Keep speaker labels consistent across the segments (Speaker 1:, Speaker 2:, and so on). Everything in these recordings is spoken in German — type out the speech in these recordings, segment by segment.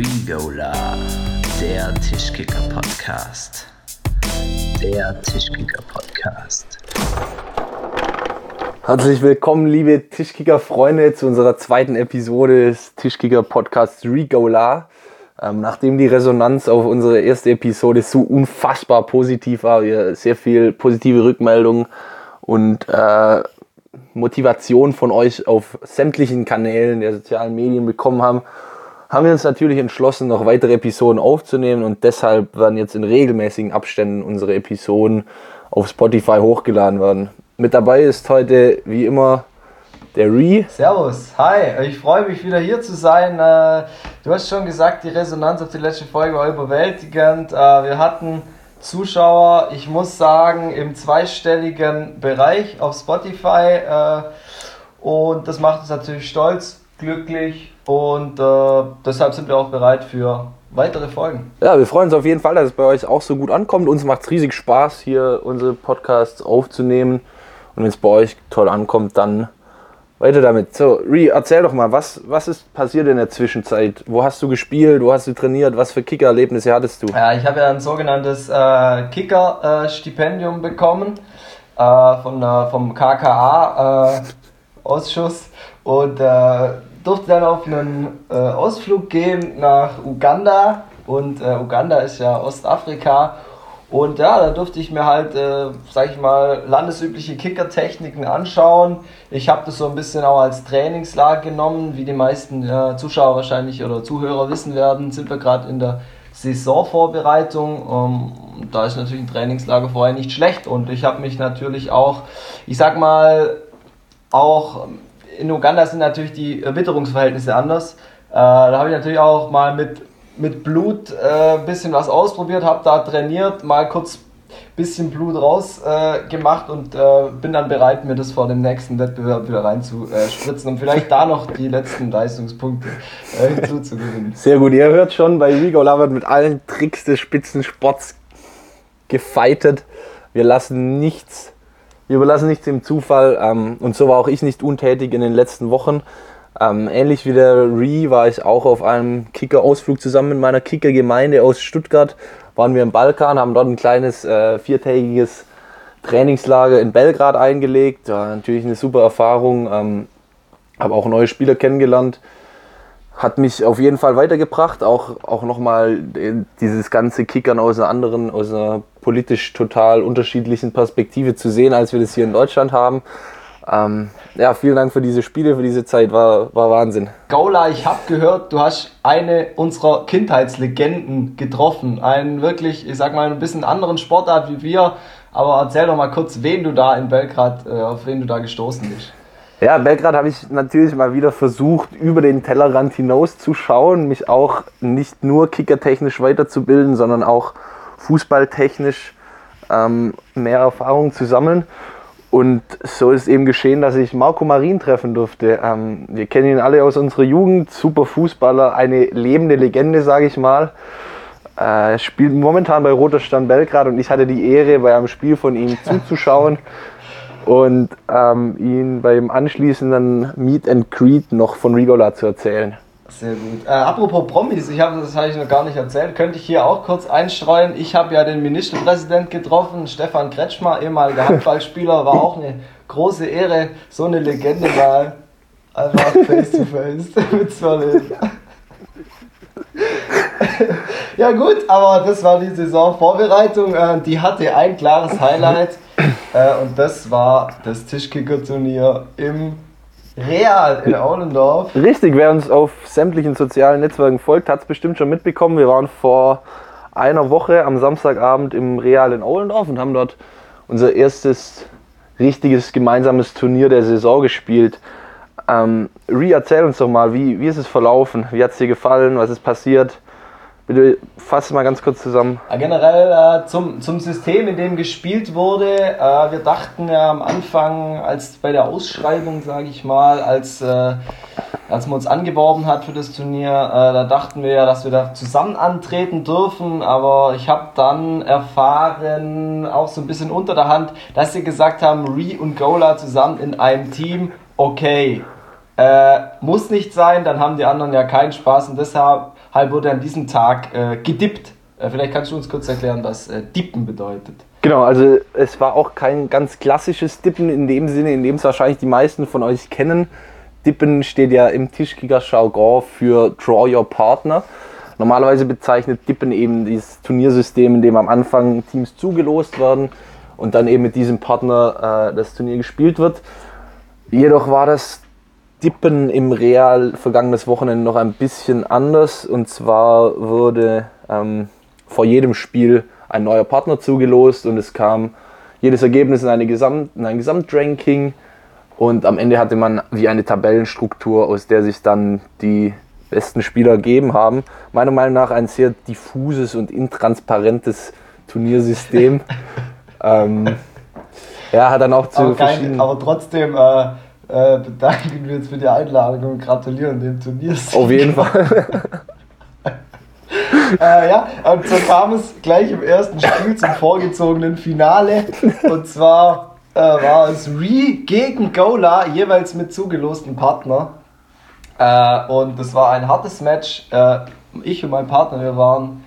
Speaker 1: Regola, der Tischkicker-Podcast. Der Tischkicker-Podcast.
Speaker 2: Herzlich willkommen, liebe Tischkicker-Freunde, zu unserer zweiten Episode des Tischkicker-Podcasts Regola. Ähm, nachdem die Resonanz auf unsere erste Episode so unfassbar positiv war, wir sehr viel positive Rückmeldungen und äh, Motivation von euch auf sämtlichen Kanälen der sozialen Medien bekommen haben, haben wir uns natürlich entschlossen, noch weitere Episoden aufzunehmen und deshalb werden jetzt in regelmäßigen Abständen unsere Episoden auf Spotify hochgeladen werden. Mit dabei ist heute wie immer der Re.
Speaker 3: Servus, hi, ich freue mich wieder hier zu sein. Äh, du hast schon gesagt, die Resonanz auf die letzte Folge war überwältigend. Äh, wir hatten Zuschauer, ich muss sagen, im zweistelligen Bereich auf Spotify äh, und das macht uns natürlich stolz, glücklich und äh, deshalb sind wir auch bereit für weitere Folgen.
Speaker 2: Ja, wir freuen uns auf jeden Fall, dass es bei euch auch so gut ankommt. Uns macht es riesig Spaß, hier unsere Podcasts aufzunehmen. Und wenn es bei euch toll ankommt, dann weiter damit. So, Ri, erzähl doch mal, was, was ist passiert in der Zwischenzeit? Wo hast du gespielt? Wo hast du trainiert? Was für Kickererlebnisse hattest du?
Speaker 3: Ja, ich habe ja ein sogenanntes äh, Kicker-Stipendium bekommen äh, von, äh, vom KKA-Ausschuss und äh, durfte dann auf einen äh, Ausflug gehen nach Uganda und äh, Uganda ist ja Ostafrika und ja, da durfte ich mir halt, äh, sag ich mal, landesübliche Kickertechniken anschauen. Ich habe das so ein bisschen auch als Trainingslager genommen, wie die meisten äh, Zuschauer wahrscheinlich oder Zuhörer wissen werden, sind wir gerade in der Saisonvorbereitung. Ähm, da ist natürlich ein Trainingslager vorher nicht schlecht und ich habe mich natürlich auch, ich sag mal, auch in Uganda sind natürlich die Witterungsverhältnisse anders. Äh, da habe ich natürlich auch mal mit, mit Blut ein äh, bisschen was ausprobiert, habe da trainiert, mal kurz ein bisschen Blut rausgemacht äh, gemacht und äh, bin dann bereit, mir das vor dem nächsten Wettbewerb wieder reinzuspritzen und vielleicht da noch die letzten Leistungspunkte äh, hinzuzugewinnen.
Speaker 2: Sehr gut, ihr hört schon, bei Rigo wird mit allen Tricks des Spitzensports gefeitet. Wir lassen nichts wir überlassen nichts dem Zufall ähm, und so war auch ich nicht untätig in den letzten Wochen. Ähm, ähnlich wie der Re war ich auch auf einem Kicker-Ausflug zusammen mit meiner Kicker-Gemeinde aus Stuttgart. Waren wir im Balkan, haben dort ein kleines äh, viertägiges Trainingslager in Belgrad eingelegt. Ja, natürlich eine super Erfahrung. Ähm, habe auch neue Spieler kennengelernt hat mich auf jeden Fall weitergebracht, auch, auch nochmal dieses ganze Kickern aus einer anderen, aus einer politisch total unterschiedlichen Perspektive zu sehen, als wir das hier in Deutschland haben. Ähm, ja, vielen Dank für diese Spiele, für diese Zeit, war, war Wahnsinn.
Speaker 3: Gaula, ich habe gehört, du hast eine unserer Kindheitslegenden getroffen. Einen wirklich, ich sag mal, ein bisschen anderen Sportart wie wir. Aber erzähl doch mal kurz, wen du da in Belgrad, äh, auf wen du da gestoßen bist.
Speaker 2: Ja, Belgrad habe ich natürlich mal wieder versucht, über den Tellerrand hinaus zu schauen, mich auch nicht nur kickertechnisch weiterzubilden, sondern auch fußballtechnisch ähm, mehr Erfahrung zu sammeln. Und so ist eben geschehen, dass ich Marco Marin treffen durfte. Ähm, wir kennen ihn alle aus unserer Jugend, super Fußballer, eine lebende Legende, sage ich mal. Er äh, spielt momentan bei Roter Stern Belgrad und ich hatte die Ehre, bei einem Spiel von ihm zuzuschauen und ähm, ihn beim anschließenden Meet and Greet noch von Rigola zu erzählen.
Speaker 3: Sehr gut. Äh, apropos Promis, ich habe das habe ich noch gar nicht erzählt, könnte ich hier auch kurz einstreuen. Ich habe ja den Ministerpräsident getroffen, Stefan Kretschmer, ehemaliger Handballspieler, war auch eine große Ehre, so eine Legende mal einfach face to face mitzuerleben. ja gut, aber das war die Saisonvorbereitung. Äh, die hatte ein klares Highlight. Äh, und das war das Tischkicker-Turnier im Real in Aulendorf.
Speaker 2: Richtig, wer uns auf sämtlichen sozialen Netzwerken folgt, hat es bestimmt schon mitbekommen. Wir waren vor einer Woche am Samstagabend im Real in Aulendorf und haben dort unser erstes richtiges gemeinsames Turnier der Saison gespielt. Ähm, Ri, erzähl uns doch mal, wie, wie ist es verlaufen? Wie hat es dir gefallen? Was ist passiert? Bitte fass mal ganz kurz zusammen.
Speaker 3: Ja, generell äh, zum, zum System, in dem gespielt wurde. Äh, wir dachten ja am Anfang, als bei der Ausschreibung, sage ich mal, als, äh, als man uns angeworben hat für das Turnier, äh, da dachten wir ja, dass wir da zusammen antreten dürfen. Aber ich habe dann erfahren, auch so ein bisschen unter der Hand, dass sie gesagt haben, Re und Gola zusammen in einem Team, okay. Äh, muss nicht sein, dann haben die anderen ja keinen Spaß und deshalb halt wurde an diesem Tag äh, gedippt. Äh, vielleicht kannst du uns kurz erklären, was äh, Dippen bedeutet.
Speaker 2: Genau, also es war auch kein ganz klassisches Dippen in dem Sinne, in dem es wahrscheinlich die meisten von euch kennen. Dippen steht ja im Tischkicker-Jargon für Draw Your Partner. Normalerweise bezeichnet Dippen eben dieses Turniersystem, in dem am Anfang Teams zugelost werden und dann eben mit diesem Partner äh, das Turnier gespielt wird. Jedoch war das Dippen im Real vergangenes Wochenende noch ein bisschen anders. Und zwar wurde ähm, vor jedem Spiel ein neuer Partner zugelost und es kam jedes Ergebnis in, eine Gesamt, in ein Gesamtranking. Und am Ende hatte man wie eine Tabellenstruktur, aus der sich dann die besten Spieler gegeben haben. Meiner Meinung nach ein sehr diffuses und intransparentes Turniersystem. ähm, ja, hat dann auch zu
Speaker 3: aber, kein, aber trotzdem äh, äh, bedanken wir uns für die Einladung und gratulieren dem Turnier.
Speaker 2: Auf jeden Fall.
Speaker 3: äh, ja, und so kam es gleich im ersten Spiel zum vorgezogenen Finale. Und zwar äh, war es Re gegen Gola, jeweils mit zugelosten Partner. Äh, und das war ein hartes Match. Äh, ich und mein Partner, wir waren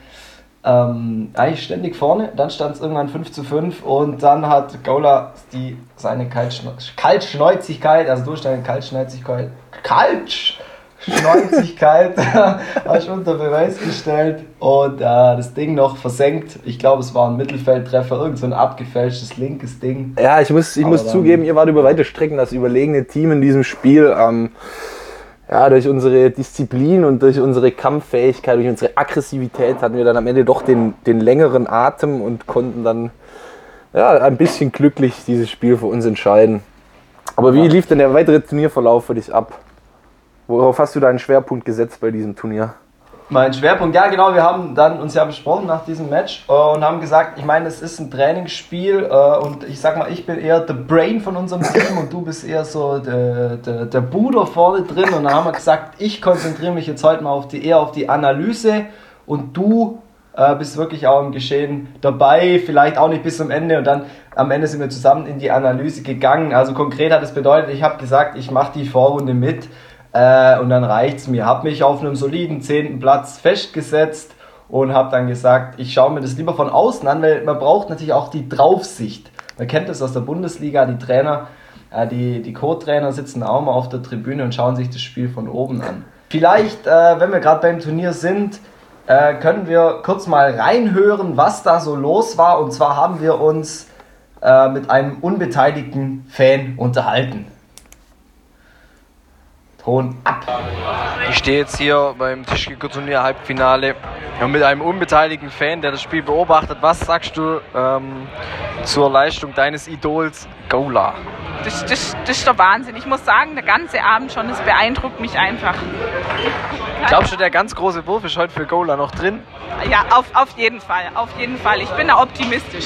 Speaker 3: ähm, eigentlich ständig vorne. Dann stand es irgendwann 5 zu 5 und dann hat Gola die, seine Kaltschneuzigkeit, also durch deine Kaltschneuzigkeit, Kaltschneuzigkeit hast unter Beweis gestellt und äh, das Ding noch versenkt. Ich glaube, es war ein Mittelfeldtreffer, irgend so ein abgefälschtes linkes Ding.
Speaker 2: Ja, ich muss, ich muss zugeben, ihr wart über weite Strecken das überlegene Team in diesem Spiel. Ähm, ja, durch unsere Disziplin und durch unsere Kampffähigkeit, durch unsere Aggressivität hatten wir dann am Ende doch den, den längeren Atem und konnten dann ja, ein bisschen glücklich dieses Spiel für uns entscheiden. Aber wie lief denn der weitere Turnierverlauf für dich ab? Worauf hast du deinen Schwerpunkt gesetzt bei diesem Turnier?
Speaker 3: Mein Schwerpunkt, ja genau, wir haben dann uns ja besprochen nach diesem Match äh, und haben gesagt, ich meine, es ist ein Trainingsspiel äh, und ich sag mal, ich bin eher the Brain von unserem Team und du bist eher so der, der, der Bruder vorne drin. Und dann haben wir gesagt, ich konzentriere mich jetzt heute mal auf die, eher auf die Analyse und du äh, bist wirklich auch im Geschehen dabei, vielleicht auch nicht bis zum Ende. Und dann am Ende sind wir zusammen in die Analyse gegangen. Also konkret hat es bedeutet, ich habe gesagt, ich mache die Vorrunde mit äh, und dann reicht es mir. Habe mich auf einem soliden zehnten Platz festgesetzt und habe dann gesagt, ich schaue mir das lieber von außen an, weil man braucht natürlich auch die Draufsicht. Man kennt das aus der Bundesliga, die Trainer, äh, die, die Co-Trainer sitzen auch mal auf der Tribüne und schauen sich das Spiel von oben an. Vielleicht, äh, wenn wir gerade beim Turnier sind, äh, können wir kurz mal reinhören, was da so los war. Und zwar haben wir uns äh, mit einem unbeteiligten Fan unterhalten. Ton ab.
Speaker 4: Ich stehe jetzt hier beim Tischkicker-Turnier Halbfinale mit einem unbeteiligten Fan, der das Spiel beobachtet. Was sagst du ähm, zur Leistung deines Idols Gola?
Speaker 5: Das, das, das ist der Wahnsinn. Ich muss sagen, der ganze Abend schon, das beeindruckt mich einfach.
Speaker 4: Glaubst du, der ganz große Wurf ist heute für Gola noch drin?
Speaker 5: Ja, auf, auf jeden Fall. Auf jeden Fall. Ich bin da optimistisch.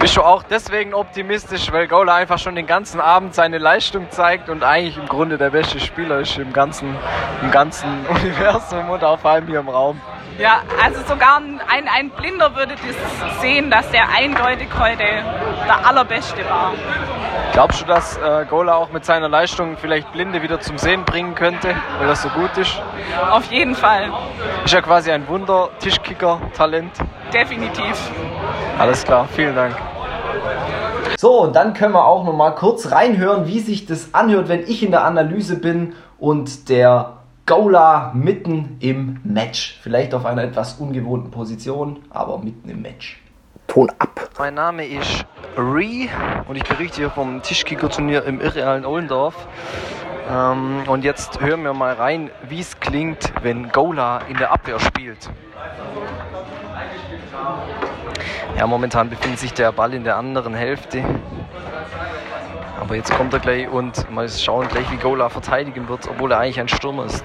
Speaker 4: Bist du auch deswegen optimistisch, weil Gola einfach schon den ganzen Abend seine Leistung zeigt und eigentlich im Grunde der beste Spieler ist im ganzen, im ganzen Universum und auch vor allem hier im Raum?
Speaker 5: Ja, also sogar ein, ein Blinder würde das sehen, dass der eindeutig heute der Allerbeste war.
Speaker 4: Glaubst du, dass äh, Gola auch mit seiner Leistung vielleicht Blinde wieder zum Sehen bringen könnte, weil das so gut ist?
Speaker 5: Auf jeden Fall.
Speaker 4: Ist ja quasi ein Wunder-Tischkicker-Talent.
Speaker 5: Definitiv.
Speaker 4: Alles klar, vielen Dank.
Speaker 3: So, und dann können wir auch noch mal kurz reinhören, wie sich das anhört, wenn ich in der Analyse bin und der Gola mitten im Match. Vielleicht auf einer etwas ungewohnten Position, aber mitten im Match.
Speaker 2: Ton ab.
Speaker 4: Mein Name ist Ree und ich berichte hier vom Tischkicker-Turnier im irrealen Ollendorf. Ähm, und jetzt hören wir mal rein, wie es klingt, wenn Gola in der Abwehr spielt. Ja, momentan befindet sich der Ball in der anderen Hälfte. Aber jetzt kommt er gleich und mal schauen gleich, wie Gola verteidigen wird, obwohl er eigentlich ein Stürmer ist.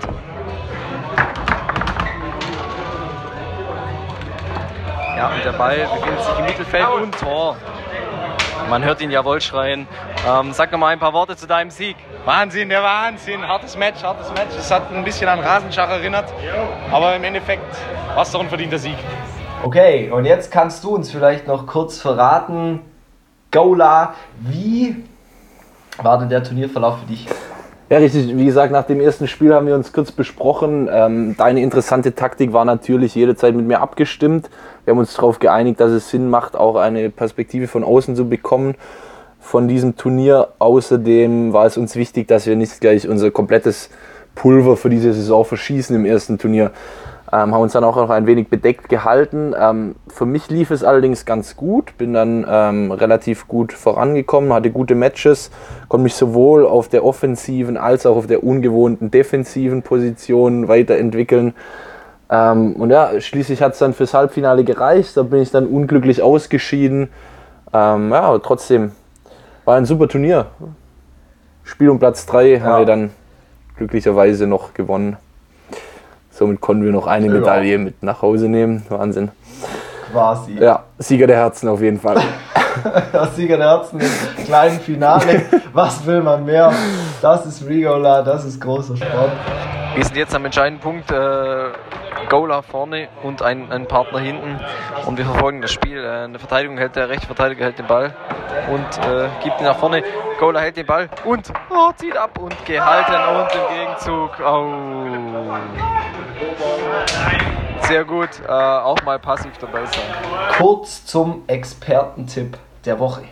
Speaker 4: Ja, und der Ball befindet sich im Mittelfeld und Tor. Man hört ihn jawohl schreien. Ähm, sag noch mal ein paar Worte zu deinem Sieg.
Speaker 6: Wahnsinn, der Wahnsinn. Hartes Match, hartes Match. Es hat ein bisschen an Rasenschach erinnert. Aber im Endeffekt war es doch ein verdienter Sieg.
Speaker 3: Okay, und jetzt kannst du uns vielleicht noch kurz verraten, Gola, wie war denn der Turnierverlauf für dich?
Speaker 2: Ja, richtig. Wie gesagt, nach dem ersten Spiel haben wir uns kurz besprochen. Ähm, deine interessante Taktik war natürlich jede Zeit mit mir abgestimmt. Wir haben uns darauf geeinigt, dass es Sinn macht, auch eine Perspektive von außen zu bekommen von diesem Turnier. Außerdem war es uns wichtig, dass wir nicht gleich unser komplettes Pulver für diese Saison verschießen im ersten Turnier. Ähm, haben uns dann auch noch ein wenig bedeckt gehalten. Ähm, für mich lief es allerdings ganz gut, bin dann ähm, relativ gut vorangekommen, hatte gute Matches, konnte mich sowohl auf der offensiven als auch auf der ungewohnten defensiven Position weiterentwickeln. Und ja, schließlich hat es dann fürs Halbfinale gereicht, da bin ich dann unglücklich ausgeschieden. Ja, aber trotzdem war ein super Turnier. Spiel um Platz 3 haben wir dann glücklicherweise noch gewonnen. Somit konnten wir noch eine
Speaker 3: Ja.
Speaker 2: Medaille mit nach Hause nehmen. Wahnsinn.
Speaker 3: Quasi.
Speaker 2: Ja, Sieger der Herzen auf jeden Fall.
Speaker 3: Das Sieger der Herzen im kleinen Finale. Was will man mehr? Das ist Rigola, das ist großer Sport.
Speaker 4: Wir sind jetzt am entscheidenden Punkt. Äh, Gola vorne und ein, ein Partner hinten. Und wir verfolgen das Spiel. Äh, eine Verteidigung hält der Rechtsverteidiger hält den Ball und äh, gibt ihn nach vorne. Gola hält den Ball und oh, zieht ab und gehalten und im Gegenzug. Oh. Sehr gut. Äh, auch mal passiv dabei sein.
Speaker 3: Kurz zum Expertentipp der Woche.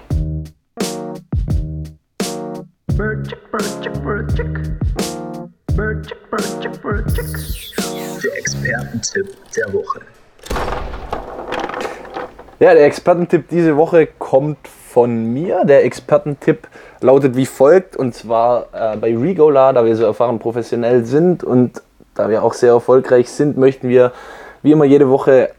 Speaker 1: Der Expertentipp der Woche.
Speaker 2: Ja, der Expertentipp diese Woche kommt von mir. Der Expertentipp lautet wie folgt: Und zwar äh, bei Regola, da wir so erfahren professionell sind und da wir auch sehr erfolgreich sind, möchten wir wie immer jede Woche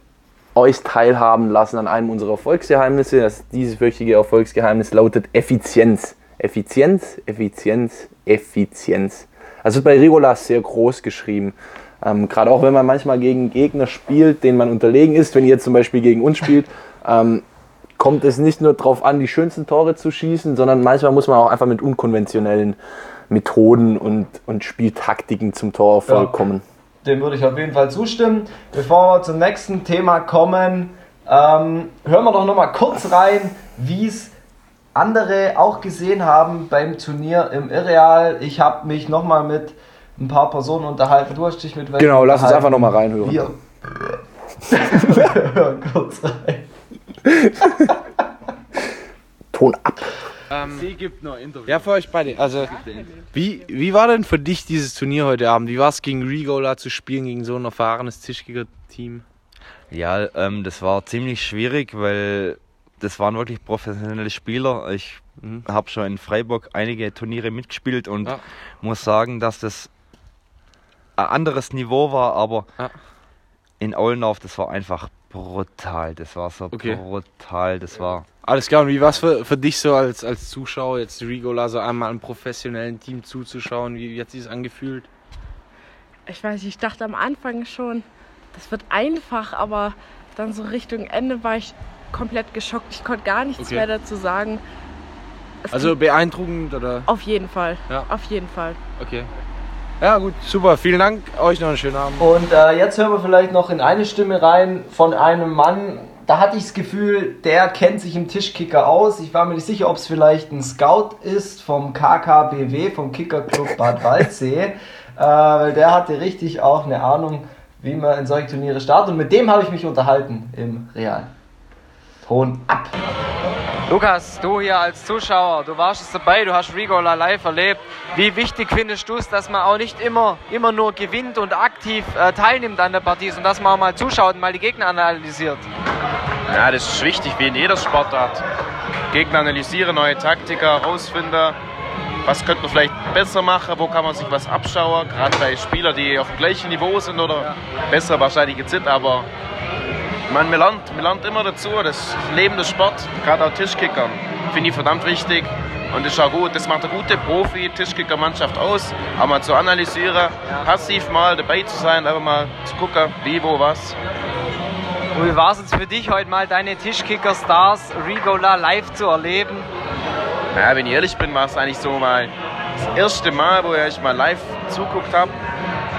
Speaker 2: euch teilhaben lassen an einem unserer Erfolgsgeheimnisse. Das dieswöchige Erfolgsgeheimnis lautet Effizienz. Effizienz, Effizienz, Effizienz. Also bei Rigola sehr groß geschrieben. Ähm, Gerade auch wenn man manchmal gegen Gegner spielt, denen man unterlegen ist, wenn ihr zum Beispiel gegen uns spielt, ähm, kommt es nicht nur darauf an, die schönsten Tore zu schießen, sondern manchmal muss man auch einfach mit unkonventionellen Methoden und, und Spieltaktiken zum Torerfolg
Speaker 3: Ja.
Speaker 2: kommen.
Speaker 3: Dem würde ich auf jeden Fall zustimmen. Bevor wir zum nächsten Thema kommen, ähm, hören wir doch noch mal kurz rein, wie es andere auch gesehen haben beim Turnier im Irreal. Ich habe mich noch mal mit ein paar Personen unterhalten. Du hast dich mit welchen
Speaker 2: Genau, lass uns einfach noch mal reinhören.
Speaker 3: Wir hören kurz rein.
Speaker 2: Ton ab.
Speaker 7: Ja, für euch beide. Also, wie, wie war denn für dich dieses Turnier heute Abend? Wie war es gegen Regola zu spielen, gegen so ein erfahrenes Tischkicker-Team?
Speaker 8: Ja, ähm, das war ziemlich schwierig, weil das waren wirklich professionelle Spieler. Ich
Speaker 7: Mhm.
Speaker 8: habe schon in Freiburg einige Turniere mitgespielt und
Speaker 7: Ja.
Speaker 8: muss sagen, dass das ein anderes Niveau war, aber
Speaker 7: Ja.
Speaker 8: in Aulendorf, das war einfach brutal. Das war so
Speaker 7: Okay.
Speaker 8: brutal. Das war.
Speaker 7: Alles klar, und wie war es für, für dich so als, als Zuschauer, jetzt Regola so einmal einem professionellen Team zuzuschauen? Wie, wie hat sich das angefühlt?
Speaker 9: ich weiß, ich dachte am Anfang schon, das wird einfach, aber dann so Richtung Ende war ich komplett geschockt. Ich konnte gar nichts
Speaker 7: Okay.
Speaker 9: mehr dazu sagen. Es
Speaker 7: Also beeindruckend oder?
Speaker 9: auf jeden Fall.
Speaker 7: Ja.
Speaker 9: Auf jeden Fall.
Speaker 7: Okay. Ja, gut, super. Vielen Dank. Euch noch einen schönen Abend.
Speaker 3: Und äh, jetzt hören wir vielleicht noch in eine Stimme rein von einem Mann. Da hatte ich das Gefühl, der kennt sich im Tischkicker aus. Ich war mir nicht sicher, ob es vielleicht ein Scout ist vom KKBW, vom Kickerclub Bad Waldsee. äh, weil der hatte richtig auch eine Ahnung, wie man in solche Turniere startet. Und mit dem habe ich mich unterhalten im Real. Ton ab.
Speaker 4: Lukas, du hier als Zuschauer, du warst jetzt dabei, du hast Rigola live erlebt. Wie wichtig findest du es, dass man auch nicht immer, immer nur gewinnt und aktiv äh, teilnimmt an der Partie, sondern dass man auch mal zuschaut und mal die Gegner analysiert?
Speaker 6: Ja, das ist wichtig, wie in jeder Sportart. Gegner analysieren, neue Taktiker herausfinden. Was könnte man vielleicht besser machen, wo kann man sich was abschauen, gerade bei Spielern, die auf dem gleichen Niveau sind oder besser wahrscheinlich jetzt sind, aber man, man, lernt, man lernt immer dazu, das Leben des Sport, gerade auch Tischkickern, finde ich verdammt wichtig und das ist auch gut, das macht eine gute Profi-Tischkicker-Mannschaft aus, auch mal zu analysieren, passiv mal dabei zu sein, einfach mal zu gucken, wie, wo, was.
Speaker 4: Und wie war es jetzt für dich heute mal deine Tischkicker-Stars Rigola live zu erleben?
Speaker 6: Ja, wenn ich ehrlich bin, war es eigentlich so mal das erste Mal, wo ich mal live zuguckt habe.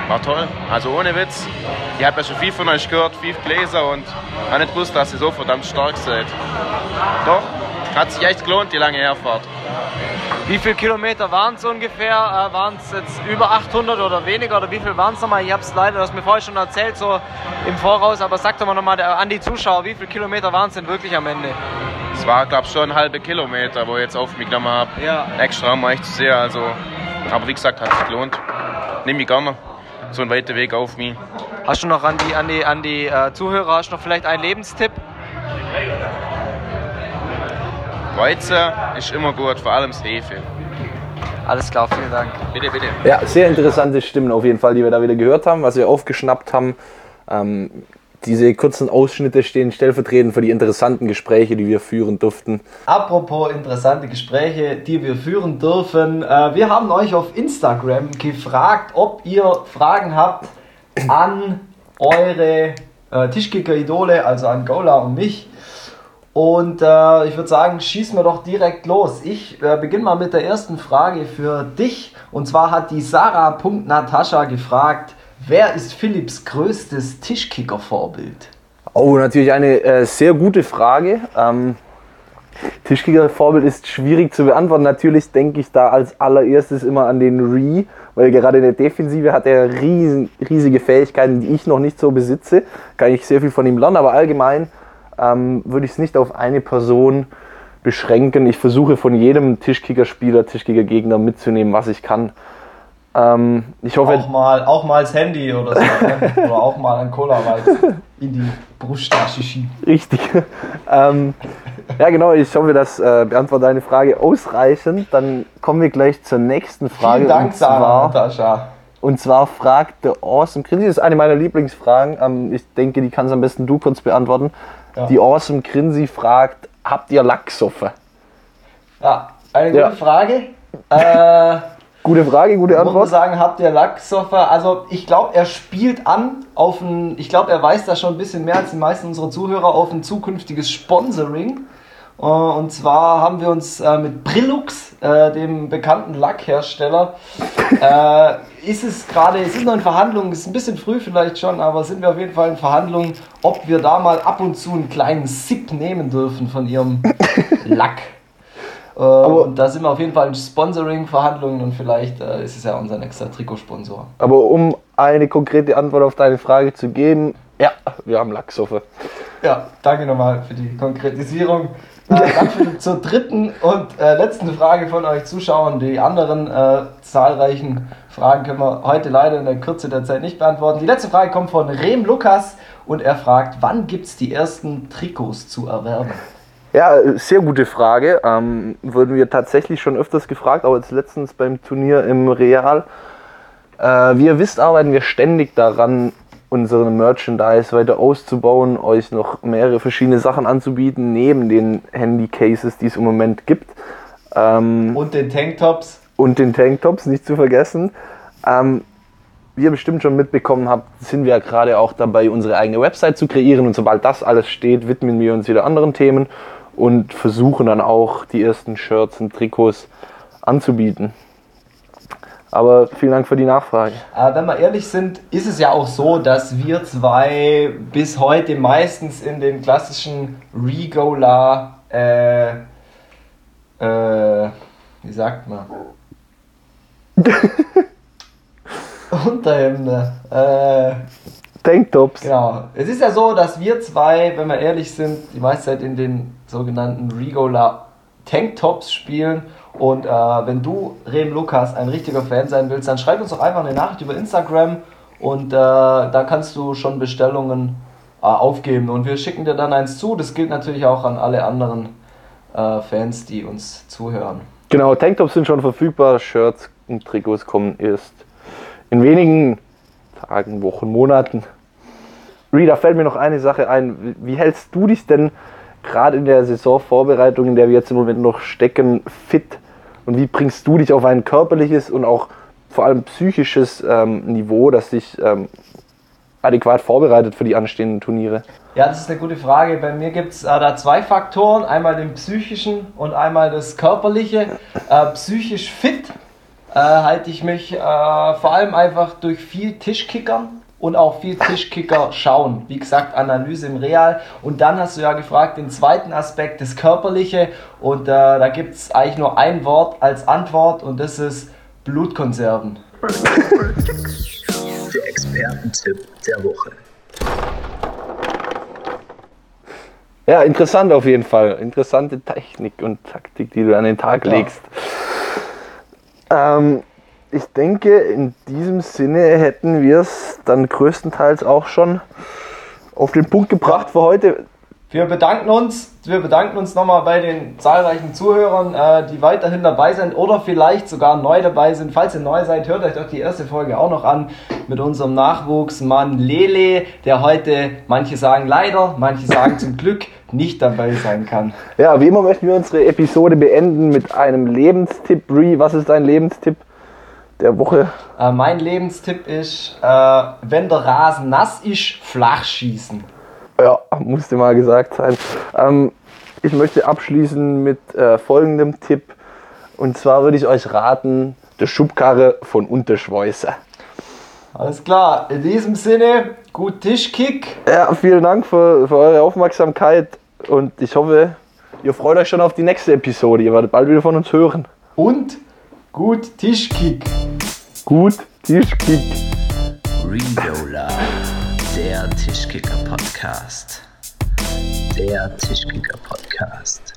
Speaker 6: War toll, also ohne Witz. Ich habe ja schon viel von euch gehört, viel Gläser und habe nicht gewusst, dass ihr so verdammt stark seid. Doch, hat sich echt gelohnt, die lange Herfahrt.
Speaker 4: Wie viele Kilometer waren es ungefähr? Äh, waren es jetzt über 800 oder weniger? Oder wie viel waren es nochmal? Ich habe es leider, das mir vorher schon erzählt, so im Voraus. Aber sag doch mal nochmal an die Zuschauer, wie viele Kilometer waren es denn wirklich am Ende?
Speaker 6: Es war, glaube ich, schon ein halbe Kilometer, wo ich jetzt auf mich genommen habe.
Speaker 4: Ja.
Speaker 6: Extra, um euch zu sehen. Also, aber wie gesagt, hat sich gelohnt. Nehme ich gerne. So ein weiter Weg auf mich.
Speaker 4: Hast du noch an die, an die, an die äh, Zuhörer, hast du noch vielleicht einen Lebenstipp?
Speaker 6: Weizen ist immer gut, vor allem das Hefe.
Speaker 4: Alles klar, vielen Dank.
Speaker 6: Bitte, bitte.
Speaker 2: Ja, sehr interessante Stimmen auf jeden Fall, die wir da wieder gehört haben, was wir aufgeschnappt haben. Ähm, diese kurzen Ausschnitte stehen stellvertretend für die interessanten Gespräche, die wir führen durften.
Speaker 3: Apropos interessante Gespräche, die wir führen dürfen. Äh, wir haben euch auf Instagram gefragt, ob ihr Fragen habt an eure äh, Tischkicker-Idole, also an Gola und mich. Und äh, ich würde sagen, schießen wir doch direkt los. Ich äh, beginne mal mit der ersten Frage für dich. Und zwar hat die Sarah.Natascha gefragt, wer ist Philipps größtes Tischkicker-Vorbild?
Speaker 2: Oh, natürlich eine äh, sehr gute Frage. Ähm, Tischkicker-Vorbild ist schwierig zu beantworten. Natürlich denke ich da als allererstes immer an den Re, weil gerade in der Defensive hat er riesen, riesige Fähigkeiten, die ich noch nicht so besitze. Kann ich sehr viel von ihm lernen, aber allgemein ähm, würde ich es nicht auf eine Person beschränken. Ich versuche von jedem Tischkicker-Spieler, Tischkicker-Gegner mitzunehmen, was ich kann. Ähm, ich hoffe,
Speaker 3: Auch mal, auch mal das Handy oder so. ne? oder auch mal ein Cola-Weiß in die Brusttasche schieben.
Speaker 2: Richtig. ähm, ja, genau. Ich hoffe, das äh, beantwortet deine Frage ausreichend. Dann kommen wir gleich zur nächsten Frage.
Speaker 3: Vielen Dank,
Speaker 2: und
Speaker 3: Sarah,
Speaker 2: zwar,
Speaker 3: Natascha.
Speaker 2: und zwar fragt der Awesome Grinsi, das ist eine meiner Lieblingsfragen. Ähm, ich denke, die kannst am besten du kurz beantworten.
Speaker 3: Ja.
Speaker 2: Die Awesome Grinsi fragt: Habt ihr Lachsoffe?
Speaker 3: Ja, eine gute
Speaker 2: Ja.
Speaker 3: Frage. Äh,
Speaker 2: Gute Frage, gute
Speaker 3: muss man
Speaker 2: Antwort.
Speaker 3: sagen, habt ihr Lacksoffer? Also ich glaube, er spielt an auf ein, ich glaube, er weiß da schon ein bisschen mehr als die meisten unserer Zuhörer auf ein zukünftiges Sponsoring. Äh, Und zwar haben wir uns äh, mit Brillux, äh, dem bekannten Lackhersteller, ist es gerade, es ist noch in Verhandlungen, ist ein bisschen früh vielleicht schon, aber sind wir auf jeden Fall in Verhandlungen, ob wir da mal ab und zu einen kleinen Sip nehmen dürfen von ihrem Lack. Äh, und da sind wir auf jeden Fall in Sponsoring-Verhandlungen und vielleicht äh, ist es ja unser nächster Trikotsponsor.
Speaker 2: Aber um eine konkrete Antwort auf deine Frage zu geben, ja, wir haben Lachsoffe.
Speaker 3: Ja, danke nochmal für die Konkretisierung. Äh, dann zur dritten und äh, letzten Frage von euch Zuschauern. Die anderen äh, zahlreichen Fragen können wir heute leider in der Kürze der Zeit nicht beantworten. Die letzte Frage kommt von Rem Lukas und er fragt, wann gibt es die ersten Trikots zu erwerben?
Speaker 2: Ja, sehr gute Frage. Ähm, wurden wir tatsächlich schon öfters gefragt, auch jetzt letztens beim Turnier im Real. Äh, wie ihr wisst, arbeiten wir ständig daran, unseren Merchandise weiter auszubauen, euch noch mehrere verschiedene Sachen anzubieten, neben den Handy-Cases, die es im Moment gibt. Ähm,
Speaker 3: Und den Tanktops?
Speaker 2: und den Tanktops, nicht zu vergessen. Ähm, wie ihr bestimmt schon mitbekommen habt, sind wir gerade auch dabei, unsere eigene Website zu kreieren. Und sobald das alles steht, widmen wir uns wieder anderen Themen und versuchen dann auch die ersten Shirts und Trikots anzubieten. Aber vielen Dank für die Nachfrage.
Speaker 3: Äh, wenn wir ehrlich sind, ist es ja auch so, dass wir zwei bis heute meistens in den klassischen Regola, äh, äh, wie sagt man? Unterhemde. Äh,
Speaker 2: Tanktops.
Speaker 3: genau. Es ist ja so, dass wir zwei, wenn wir ehrlich sind, die meiste Zeit in den sogenannten Regola Tanktops spielen. Und äh, wenn du, Rem Lukas, ein richtiger Fan sein willst, dann schreib uns doch einfach eine Nachricht über Instagram und äh, da kannst du schon Bestellungen äh, aufgeben. Und wir schicken dir dann eins zu. Das gilt natürlich auch an alle anderen äh, Fans, die uns zuhören.
Speaker 2: Genau, Tanktops sind schon verfügbar. Shirts und Trikots kommen erst in wenigen Tagen, Wochen, Monaten. Rita, fällt mir noch eine Sache ein. Wie hältst du dich denn gerade in der Saisonvorbereitung, in der wir jetzt im Moment noch stecken, fit? Und wie bringst du dich auf ein körperliches und auch vor allem psychisches ähm, Niveau, das dich ähm, adäquat vorbereitet für die anstehenden Turniere?
Speaker 3: Ja, das ist eine gute Frage. Bei mir gibt es äh, da zwei Faktoren. Einmal den psychischen und einmal das körperliche. Äh, psychisch fit äh, halte ich mich äh, vor allem einfach durch viel Tischkickern und auch viel Tischkicker schauen. Wie gesagt, Analyse im Real. Und dann hast du ja gefragt, den zweiten Aspekt, das Körperliche. Und äh, da gibt es eigentlich nur ein Wort als Antwort und das ist Blutkonserven.
Speaker 1: Der Expertentipp der Woche.
Speaker 2: Ja, interessant auf jeden Fall. Interessante Technik und Taktik, die du an den Tag
Speaker 3: Ja.
Speaker 2: legst. Ähm, ich denke, in diesem Sinne hätten wir es dann größtenteils auch schon auf den Punkt gebracht für heute.
Speaker 3: Wir bedanken uns, wir bedanken uns nochmal bei den zahlreichen Zuhörern, äh, die weiterhin dabei sind oder vielleicht sogar neu dabei sind. Falls ihr neu seid, hört euch doch die erste Folge auch noch an mit unserem Nachwuchsmann Lele, der heute, manche sagen leider, manche sagen zum Glück, nicht dabei sein kann.
Speaker 2: Ja, wie immer möchten wir unsere Episode beenden mit einem Lebenstipp. Brie, was ist dein Lebenstipp der Woche?
Speaker 3: Äh, mein Lebenstipp ist, äh, wenn der Rasen nass ist, flach schießen.
Speaker 2: Ja, musste mal gesagt sein. Ähm, ich möchte abschließen mit äh, folgendem Tipp. Und zwar würde ich euch raten, der Schubkarre von Unterschweißer.
Speaker 3: Alles klar, in diesem Sinne, gut Tischkick.
Speaker 2: Ja, vielen Dank für, für eure Aufmerksamkeit und ich hoffe, ihr freut euch schon auf die nächste Episode. Ihr werdet bald wieder von uns hören.
Speaker 3: Und gut Tischkick.
Speaker 2: Gut, Tischkick.
Speaker 1: Regola, der Tischkicker Podcast. Der Tischkicker Podcast.